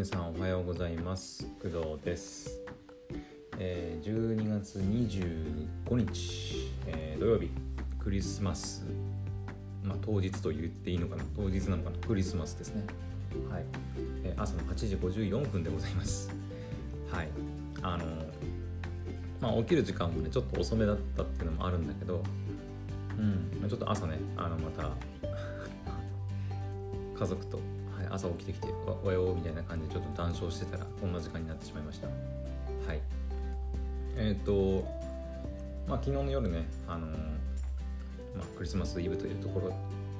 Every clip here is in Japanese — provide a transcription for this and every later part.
皆さんおはようございます。工藤です、えー、12月25日、えー土曜日クリスマス。まあ当日と言っていいのかな？当日なのかな？クリスマスですね。はい、えー朝の8時54分でございます。はい。あのまあ起きる時間もねちょっと遅めだったっていうのもあるんだけどうん。まちょっと朝ねあのまた 家族と、朝起きてきて「おはよう」みたいな感じでちょっと談笑してたらこんな時間になってしまいました。はい。えっ、とまあ昨日の夜ねあのまあ、クリスマスイブというところ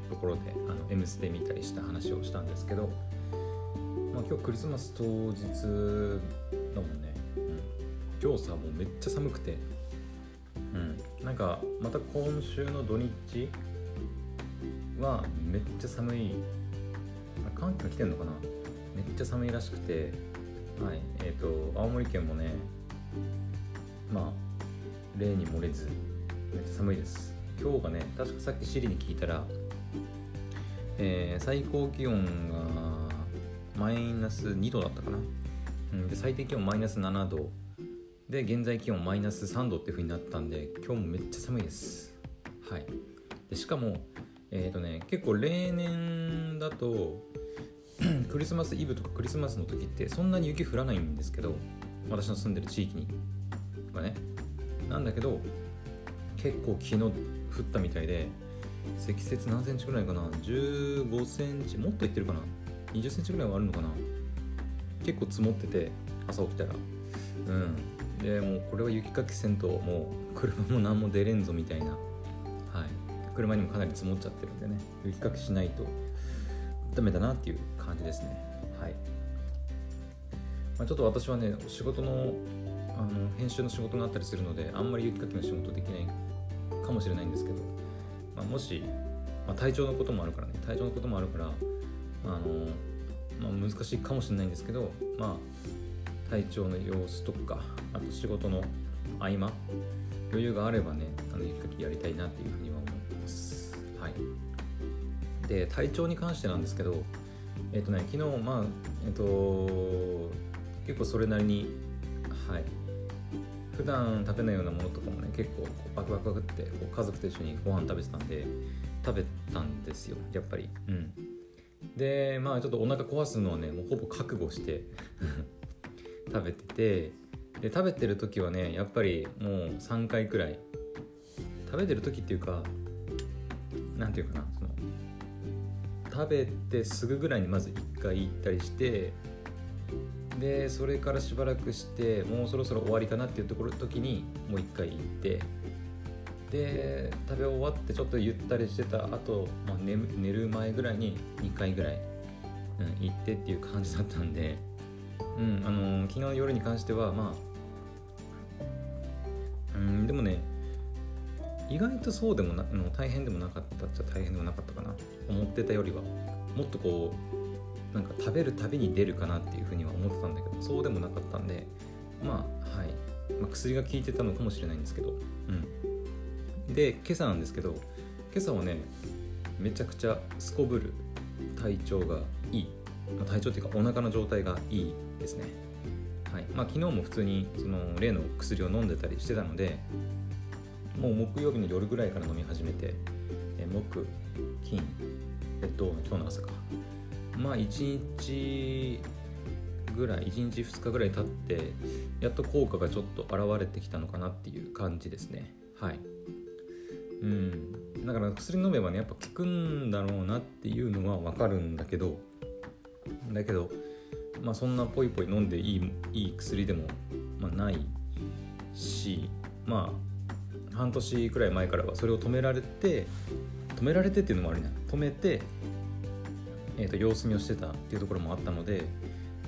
ところで「あの M ステ」見たりした話をしたんですけど、まあ、今日クリスマス当日だもんね、うん、今日さもうめっちゃ寒くて。うん。なんかまた今週の土日はめっちゃ寒い寒気が来てんのかな？めっちゃ寒いらしくてはいえっ、と青森県もねまあ例に漏れずめっちゃ寒いです。今日がね確かさっきシリに聞いたら、えー最高気温がマイナス2度だったかな、うん、で最低気温マイナス7度。で現在気温マイナス3度っていう風になったんで今日もめっちゃ寒いです。はい。でしかもえっ、とね結構例年だと クリスマスイブとかクリスマスの時ってそんなに雪降らないんですけど私の住んでる地域にはね。なんだけど結構昨日降ったみたいで積雪何センチぐらいかな？15センチもっといってるかな？20センチぐらいはあるのかな？結構積もってて朝起きたら。うん。でもうこれは雪かきせんともう車も何も出れんぞみたいな。はい。車にもかなり積もっちゃってるんでね。雪かきしないと。ダメだなっていう感じですね。はい、まあ、ちょっと私はね仕事のあの編集の仕事があったりするのであんまり雪かきの仕事できないかもしれないんですけど、まあ、もし、まあ、体調のこともあるからね。体調のこともあるからあの、まあ、難しいかもしれないんですけどまあ体調の様子とかあと仕事の合間余裕があればねあの雪かきやりたいなっていうで体調に関してなんですけどえっ、とね昨日まあえっ、と結構それなりにはい普段食べないようなものとかもね結構バクバクバクってこう家族と一緒にご飯食べてたんで食べたんですよやっぱり。うん。でまあちょっとお腹壊すのはねもうほぼ覚悟して 食べててで食べてる時はねやっぱりもう3回くらい。食べてる時っていうかなんていうかな。食べてすぐぐらいにまず1回行ったりしてでそれからしばらくしてもうそろそろ終わりかなっていうところ時にもう1回行ってで食べ終わってちょっとゆったりしてた後、まあ寝寝る前ぐらいに2回ぐらい、うん、行ってっていう感じだったんで、うんあのー昨日の夜に関してはまあうんでもね意外とそうでもなの大変でもなかったっちゃ大変でもなかったかな。思ってたよりは。もっとこうなんか食べるたびに出るかなっていうふうには思ってたんだけどそうでもなかったんで。まあはい、まあ、薬が効いてたのかもしれないんですけど。うん。で今朝なんですけど今朝はねめちゃくちゃすこぶる体調がいい、まあ体調っていうかお腹の状態がいいですね。はい。まあ昨日も普通にその例の薬を飲んでたりしてたのでもう木曜日の夜ぐらいから飲み始めて、え木金えっと今日の朝か。まあ1日ぐらい1日2日ぐらい経ってやっと効果がちょっと現れてきたのかなっていう感じですね。はい。うん。だから薬飲めばねやっぱ効くんだろうなっていうのは分かるんだけどだけどまあそんなポイポイ飲んでいいいい薬でも、まあ、ないしまあ半年くらい前からはそれを止められて止められてっていうのもあるね。止めて、えー、と様子見をしてたっていうところもあったので、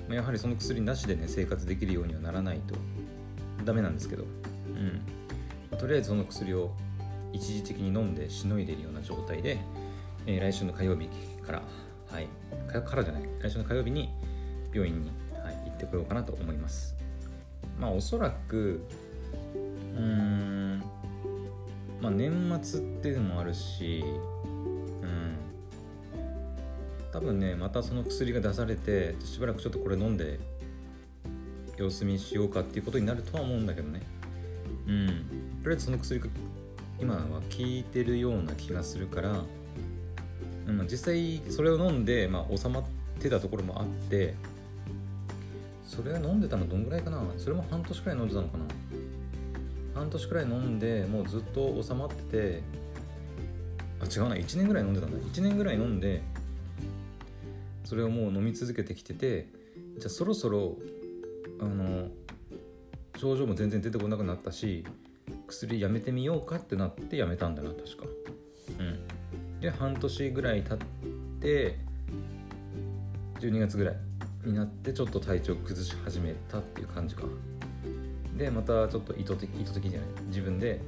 まあ、やはりその薬なしでね生活できるようにはならないとダメなんですけど、うん。ま、とりあえずその薬を一時的に飲んでしのいでいるような状態で、えー来週の火曜日からはい。かからじゃない。来週の火曜日に病院に、はい、行ってこようかなと思います。まあおそらくうーんまあ年末っていうのもあるしうん。多分ねまたその薬が出されてしばらくちょっとこれ飲んで様子見しようかっていうことになるとは思うんだけどね。うん。とりあえずその薬が今は効いてるような気がするから、うん、実際それを飲んで、まあ、収まってたところもあってそれは飲んでたのどんぐらいかな？それも半年くらい飲んでたのかな？半年くらい飲んでもうずっと収まっててあ違うな1年ぐらい飲んでたんだ。1年ぐらい飲んでそれをもう飲み続けてきててじゃあそろそろあの症状も全然出てこなくなったし薬やめてみようかってなってやめたんだな確か。うん。で半年ぐらい経って12月ぐらいになってちょっと体調崩し始めたっていう感じか。でまたちょっと意図的意図的じゃない自分で、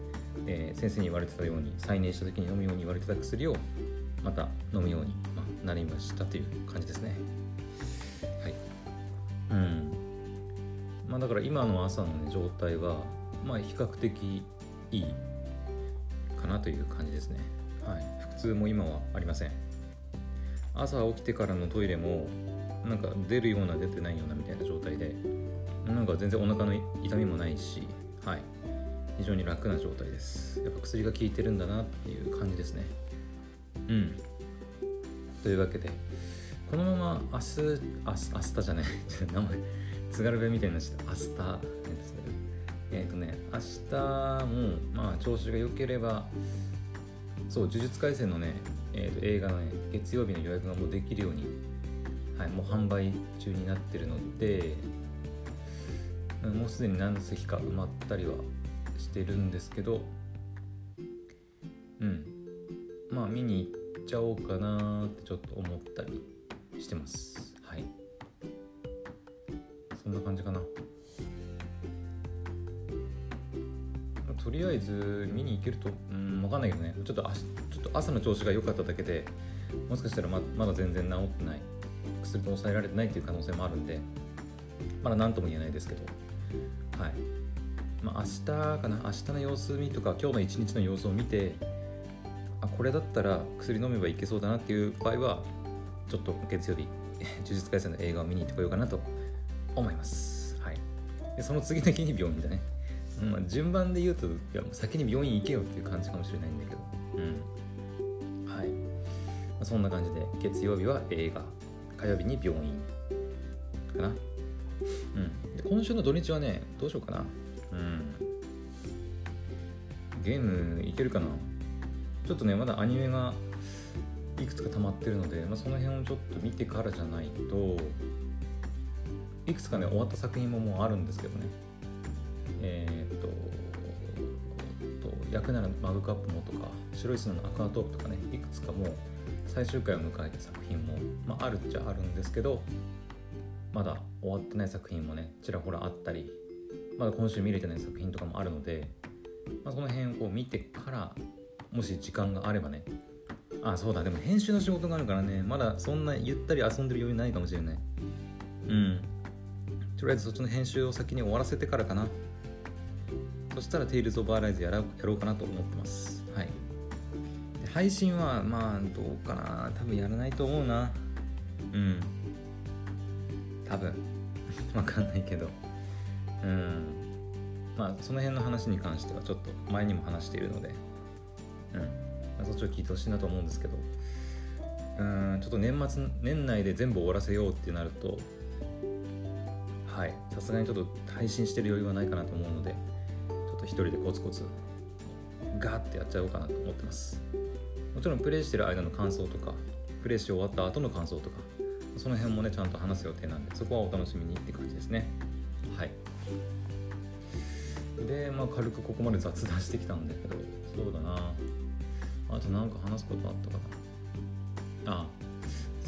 えー、先生に言われてたように再燃した時に飲むように言われてた薬をまた飲むように、まあ、なりましたという感じですね。はい。うん。まあだから今の朝の、ね、状態はまあ比較的いいかなという感じですね。はい。腹痛も今はありません。朝起きてからのトイレもなんか出るような出てないようなみたいな状態でなんか全然お腹の痛みもないしはい。非常に楽な状態です。やっぱ薬が効いてるんだなっていう感じですね。うん。というわけでこのまま明日明日明日じゃない。名前津軽弁みたいになっちゃった。明日ですね。えっ、ー、とね明日もまあ調子が良ければそう呪術廻戦のね、えー、と映画のね月曜日の予約がもうできるようにはい、もう販売中になってるのでもうすでに何席か埋まったりはしてるんですけどうん。まあ見に行っちゃおうかなってちょっと思ったりしてます。はい。そんな感じかな。とりあえず見に行けるとうん分かんないけどね。ちょっとちょっと朝の調子が良かっただけでもしかしたらままだ全然治ってない。薬と抑えられてないっていう可能性もあるんでまだ何とも言えないですけど。はい。まあ明日かな？明日の様子見とか今日の一日の様子を見てあこれだったら薬飲めばいけそうだなっていう場合はちょっと月曜日 呪術廻戦の映画を見に行ってこようかなと思います。はい。でその次の日に病院だね。まあ、順番で言うといやもう先に病院行けよっていう感じかもしれないんだけど。うん。はい、まあ、そんな感じで月曜日は映画。火曜日に病院。かな？今週の土日はねどうしようかな。うん。ゲームいけるかな。ちょっとねまだアニメがいくつか溜まってるので、まあ、その辺をちょっと見てからじゃないといくつかね終わった作品ももうあるんですけどね。えー、っと役ならマグカップもとか白い砂のアクアトープとかねいくつかもう最終回を迎えた作品も、まあ、あるっちゃあるんですけどまだ終わってない作品もねちらほらあったりまだ今週見れてない作品とかもあるので、まあ、その辺を見てからもし時間があればねあそうだでも編集の仕事があるからねまだそんなゆったり遊んでる余裕ないかもしれない。うん。とりあえずそっちの編集を先に終わらせてからかな。そしたら Tales of Arise ややろうかなと思ってます。はい。配信はまあどうかな。多分やらないと思うな。うん。多分。わかんないけど。うん。まあその辺の話に関してはちょっと前にも話しているので。うん、まあ、そっちを聞いてほしいなと思うんですけど。うんちょっと年末年内で全部終わらせようってなるとはい。さすがにちょっと配信してる余裕はないかなと思うのでちょっと一人でコツコツガーってやっちゃおうかなと思ってます。もちろんプレイしてる間の感想とかプレイし終わった後の感想とかその辺もねちゃんと話す予定なんでそこはお楽しみにって感じですね。はい。でまあ軽くここまで雑談してきたんだけどそうだな。あと何か話すことあったかな。あ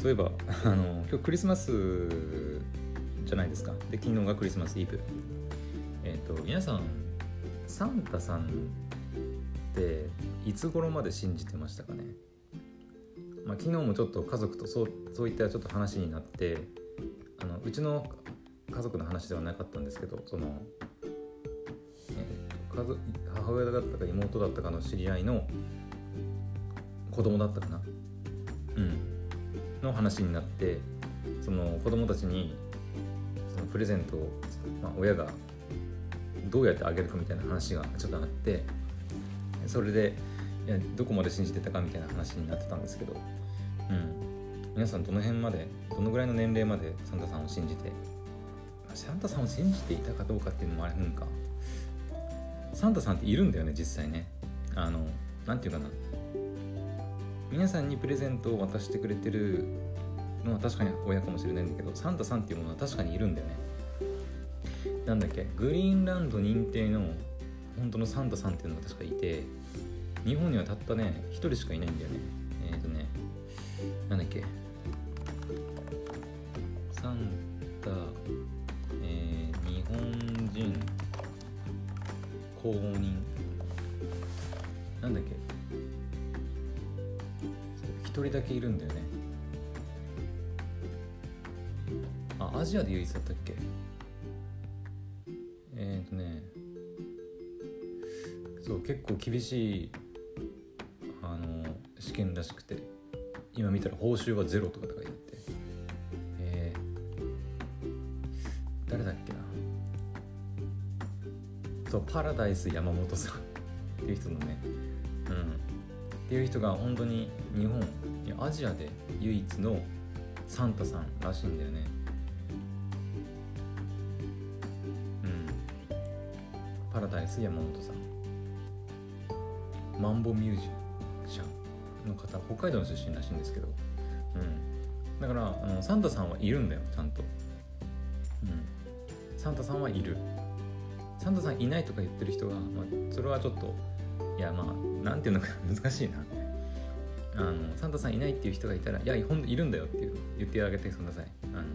そういえばあの今日クリスマスじゃないですか。で昨日がクリスマスイブ。えっ、ー、と皆さんサンタさんっていつ頃まで信じてましたかね、まあ、昨日もちょっと家族とそうそういったちょっと話になってあのうちの家族の話ではなかったんですけどその、えー、家族母親だったか妹だったかの知り合いの子供だったかな？うん。の話になってその子供たちにそのプレゼントを、まあ、親がどうやってあげるかみたいな話がちょっとあってそれでいやどこまで信じてたかみたいな話になってたんですけど、うん、皆さんどの辺までどのぐらいの年齢までサンタさんを信じて。サンタさんを信じていたかどうかっていうのもあるんか。サンタさんっているんだよね実際ね。あの何て言うかな。皆さんにプレゼントを渡してくれてるのは確かに親かもしれないんだけどサンタさんっていうものは確かにいるんだよね。なんだっけグリーンランド認定の本当のサンタさんっていうのが確かいて。日本にはたったね1人しかいないんだよね。えっ、ー、とねなんだっけ。サンタ、えー、日本人公認。なんだっけ。一人だけいるんだよね。あアジアで唯一だったっけ。えっ、ー、とねそう結構厳しい験らしくて今見たら報酬はゼロとかとか言って。えー、誰だっけな。そうパラダイス山本さん。っていう人のね。うん。っていう人が本当に日本アジアで唯一のサンタさんらしいんだよね。うん。パラダイス山本さん。マンボミュージシャンの方北海道の出身らしいんですけど。うん。だからあのサンタさんはいるんだよちゃんと。うん。サンタさんはいる。サンタさんいないとか言ってる人は、まあ、それはちょっといやまあなんていうのか 難しいな。あのサンタさんいないっていう人がいたら「いやほんいるんだよ」っていう言ってあげてください。あの、はい、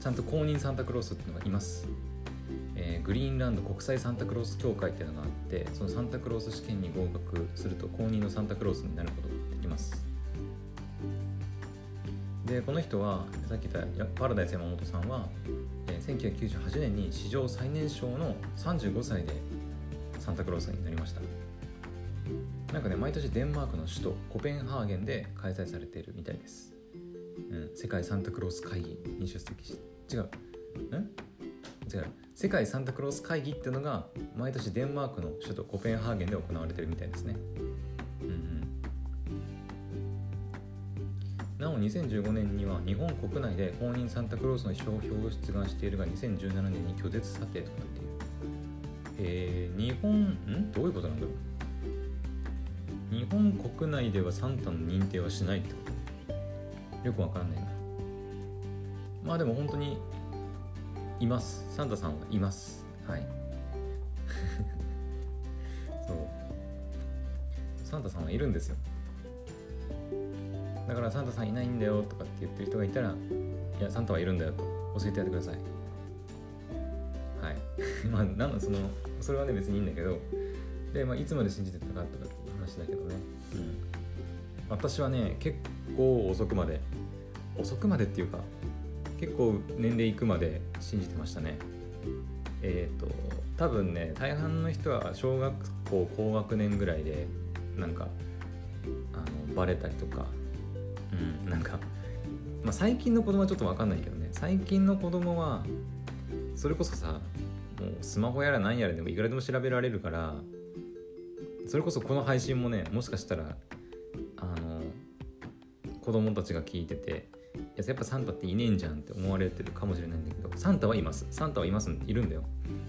ちゃんと公認サンタクロースっていうのがいます、グリーンランド国際サンタクロース協会っていうのがあってそのサンタクロース試験に合格すると公認のサンタクロースになることができます。でこの人はさっき言ったパラダイス山本さんは、えー、1998年に史上最年少の35歳でサンタクロースになりました。なんかね毎年デンマークの首都コペンハーゲンで開催されているみたいです、うん、世界サンタクロース会議に出席し違う。うん？違う。世界サンタクロース会議っていうのが毎年デンマークの首都コペンハーゲンで行われてるみたいですね。うんうん。なお2015年には日本国内で公認サンタクロースの商標を出願しているが2017年に拒絶査定となっている。えー、日本ん？どういうことなんだろう？日本国内ではサンタの認定はしないってこと？よくわかんないな。まあでも本当にいます。サンタさんはいます。はい。そう。サンタさんはいるんですよ。だからサンタさんいないんだよとかって言ってる人がいたらいやサンタはいるんだよと。教えてやってください。はい。まあなのそのそれはね別にいいんだけど。で、まあ、いつまで信じてたかとかって話だけどね、うん、私はね結構遅くまで遅くまでっていうか結構年齢いくまで信じてましたね。えっ、ー、と多分ね大半の人は小学校高学年ぐらいでなんかあのバレたりとかうんなんか、まあ、最近の子供はちょっと分かんないけどね。最近の子供はそれこそさもうスマホやら何やらでもいくらでも調べられるからそれこそこの配信もねもしかしたらあの子供たちが聞いててやっぱサンタっていねえんじゃんって思われてるかもしれないんだけどサンタはいます。サンタはいます。いるんだよ。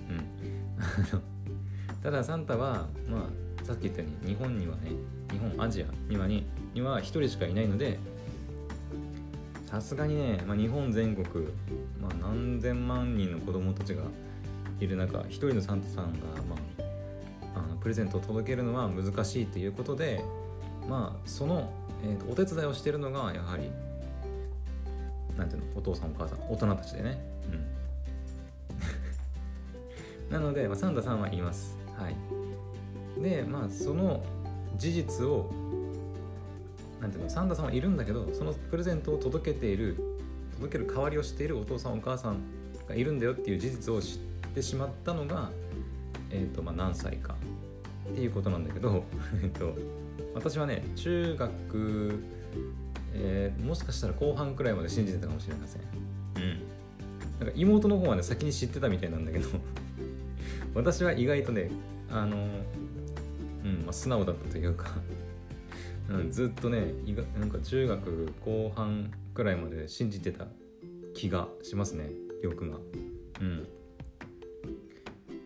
うん。ただサンタはまあさっき言ったように日本にはね日本アジアにはにには1人しかいないのでさすがにね、まあ、日本全国、まあ、何千万人の子供たちがいる中1人のサンタさんが、まあの、プレゼントを届けるのは難しいということでまあその、えーと、お手伝いをしているのがやはりなんていうのお父さんお母さん大人たちでね。うん。なので、まあ、サンタさんは言います。はい。でまあその事実をなんていうのサンタさんはいるんだけどそのプレゼントを届けている届ける代わりをしているお父さんお母さんがいるんだよっていう事実を知ってしまったのが、えーとまあ、何歳か。っていうことなんだけど、えっと、私はね中学えー、もしかしたら後半くらいまで信じてたかもしれません。うん。なんか妹の方はね先に知ってたみたいなんだけど 私は意外とねあのうんまあ、素直だったというか うん、ずっとねなんか中学後半くらいまで信じてた気がしますね記憶が。うん。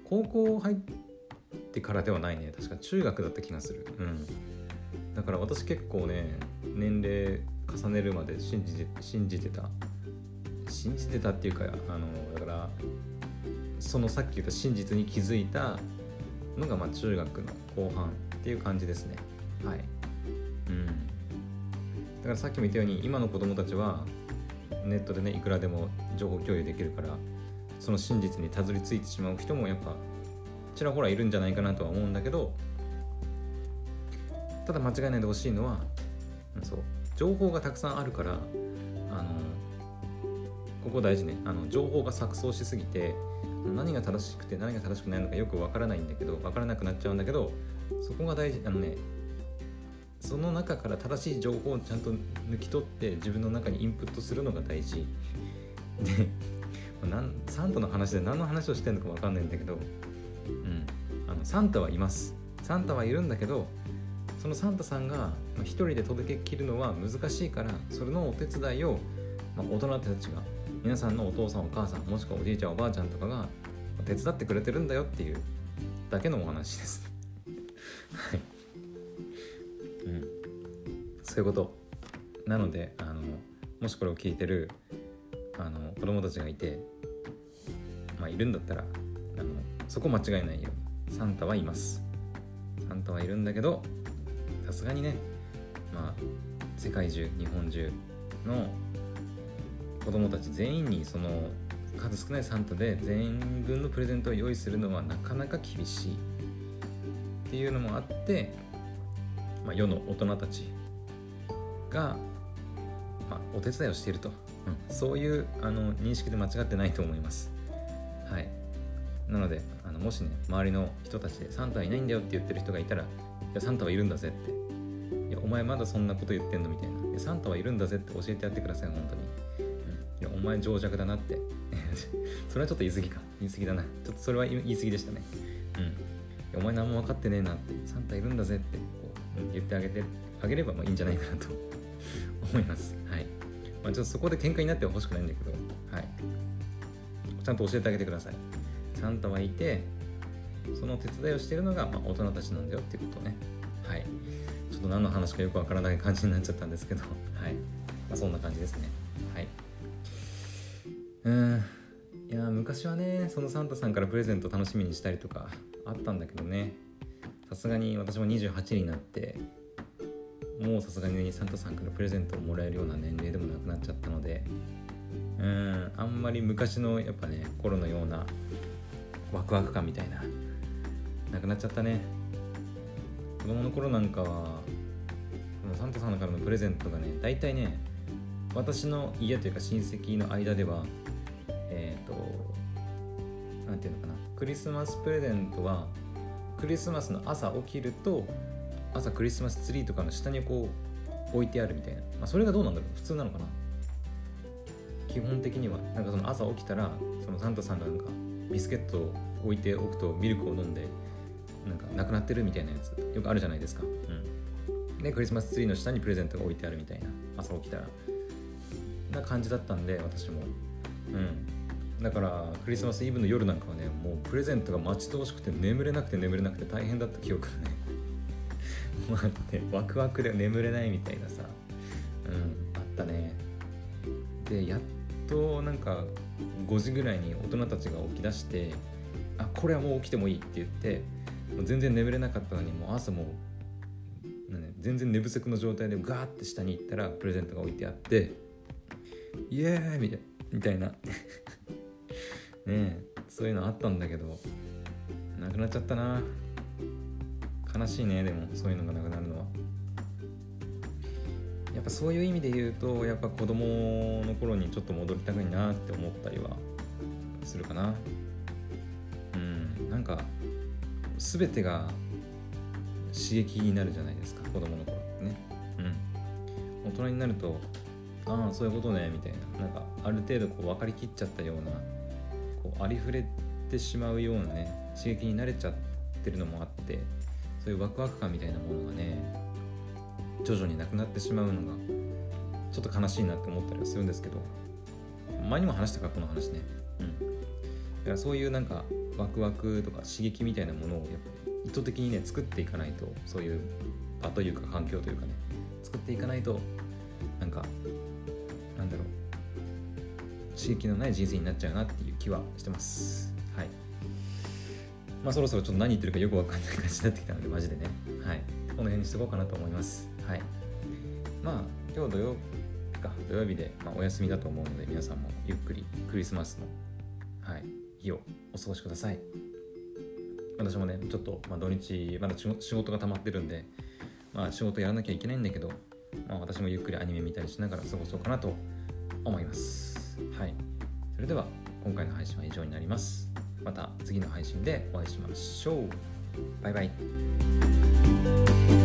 高校入ってからではないね確か中学だった気がする。うん。だから私結構ね年齢重ねるまで信じて信じてた。信じてたっていうかあのだからそのさっき言った真実に気づいたのがまあ中学の後半っていう感じですね。はい。うん。だからさっきも言ったように今の子供たちはネットでねいくらでも情報共有できるからその真実にたどり着いてしまう人もやっぱちらほらいるんじゃないかなとは思うんだけどただ間違いないでほしいのはそう情報がたくさんあるからあのここ大事ね。あの情報が錯綜しすぎて何が正しくて何が正しくないのかよくわからないんだけどわからなくなっちゃうんだけどそこが大事あのねその中から正しい情報をちゃんと抜き取って自分の中にインプットするのが大事。でなんサンタの話で何の話をしてるのか分かんないんだけど、うん、あのサンタはいます。サンタはいるんだけどそのサンタさんが一人で届けきるのは難しいからそれのお手伝いを、まあ、大人たちが皆さんのお父さんお母さんもしくはおじいちゃんおばあちゃんとかが手伝ってくれてるんだよっていうだけのお話です。はい。うん。そういうこと。なのであのもしこれを聞いてるあの子供たちがいてまあいるんだったらあのそこ間違えないよサンタはいます。サンタはいるんだけどすがにねまあ世界中日本中の子供たち全員にその数少ないサンタで全員分のプレゼントを用意するのはなかなか厳しいっていうのもあって、まあ、世の大人たちが、まあ、お手伝いをしていると、うん、そういうあの認識で間違ってないと思います。はい、なのであのもしね周りの人たちでサンタはいないんだよって言ってる人がいたら「いやサンタはいるんだぜ」って「お前まだそんなこと言ってんの?」みたいな「サンタはいるんだぜ」って教えてやってください本当に。うん、いやお前情弱だなって それはちょっと言い過ぎか言い過ぎだなちょっとそれは言い過ぎでしたねうんお前何も分かってねえなってサンタいるんだぜってこう言ってあげてあげればまあいいんじゃないかなと 思います。はい。まあ、ちょっとそこで喧嘩になってほしくないんだけど、はい。ちゃんと教えてあげてください。サンタはいて、その手伝いをしているのが、まあ、大人たちなんだよっていうことをね。はい。ょっと何の話かよくわからない感じになっちゃったんですけど、はい。まあ、そんな感じですね。はい。うん。いや昔はねそのサンタさんからプレゼント楽しみにしたりとかあったんだけどねさすがに私も28になってもうさすがにサンタさんからプレゼントをもらえるような年齢でもなくなっちゃったのでうんあんまり昔のやっぱね頃のようなワクワク感みたいななくなっちゃったね子供の頃なんかはサンタさんからのプレゼントがね大体ね私の家というか親戚の間ではえっ、ー、と何て言うのかなクリスマスプレゼントはクリスマスの朝起きると朝クリスマスツリーとかの下にこう置いてあるみたいな、まあ、それがどうなんだろう普通なのかな。基本的にはなんかその朝起きたらそのサンタさんがなんかビスケットを置いておくとミルクを飲んでなんかなくなってるみたいなやつよくあるじゃないですか、うん、でクリスマスツリーの下にプレゼントが置いてあるみたいな朝起きたらな感じだったんで私も。うん。だからクリスマスイブの夜なんかはねもうプレゼントが待ち遠しくて眠れなくて眠れなくて大変だった記憶がね 待ってワクワクで眠れないみたいなさうんあったね。でやっとなんか5時ぐらいに大人たちが起き出してあこれはもう起きてもいいって言って全然眠れなかったのにもう朝もう、全然寝不足の状態でガーって下に行ったらプレゼントが置いてあってイエーイみたいな。ねそういうのあったんだけどなくなっちゃったな。悲しいねでもそういうのがなくなるのは。やっぱそういう意味で言うとやっぱ子供の頃にちょっと戻りたくいなって思ったりはするかな。うんなんか全てが刺激になるじゃないですか子供の頃ってね。うん。大人になるとああそういうことねみたいな。なんかある程度こう分かりきっちゃったようなこうありふれてしまうようなね刺激に慣れちゃってるのもあってそういうワクワク感みたいなものがね徐々になくなってしまうのがちょっと悲しいなって思ったりはするんですけど前にも話したかこの話ね。うん。だからそういうなんかワクワクとか刺激みたいなものをやっぱり意図的にね作っていかないとそういう場というか環境というかね作っていかないとなんかなんだろう刺激のない人生になっちゃうなっていう気はしてます。はい。まあそろそろちょっと何言ってるかよくわかんない感じになってきたのでマジでね。はい。この辺にしとこうかなと思います。はい。まあ今日土曜日か土曜日で、まあ、お休みだと思うので皆さんもゆっくりクリスマスの、はい、日をお過ごしください。私もねちょっと、まあ、土日まだ仕事が溜まってるんで、まあ、仕事やらなきゃいけないんだけど、まあ、私もゆっくりアニメ見たりしながら過ごそうかなと思います。はい。それでは今回の配信は以上になります。また次の配信でお会いしましょう。バイバイ。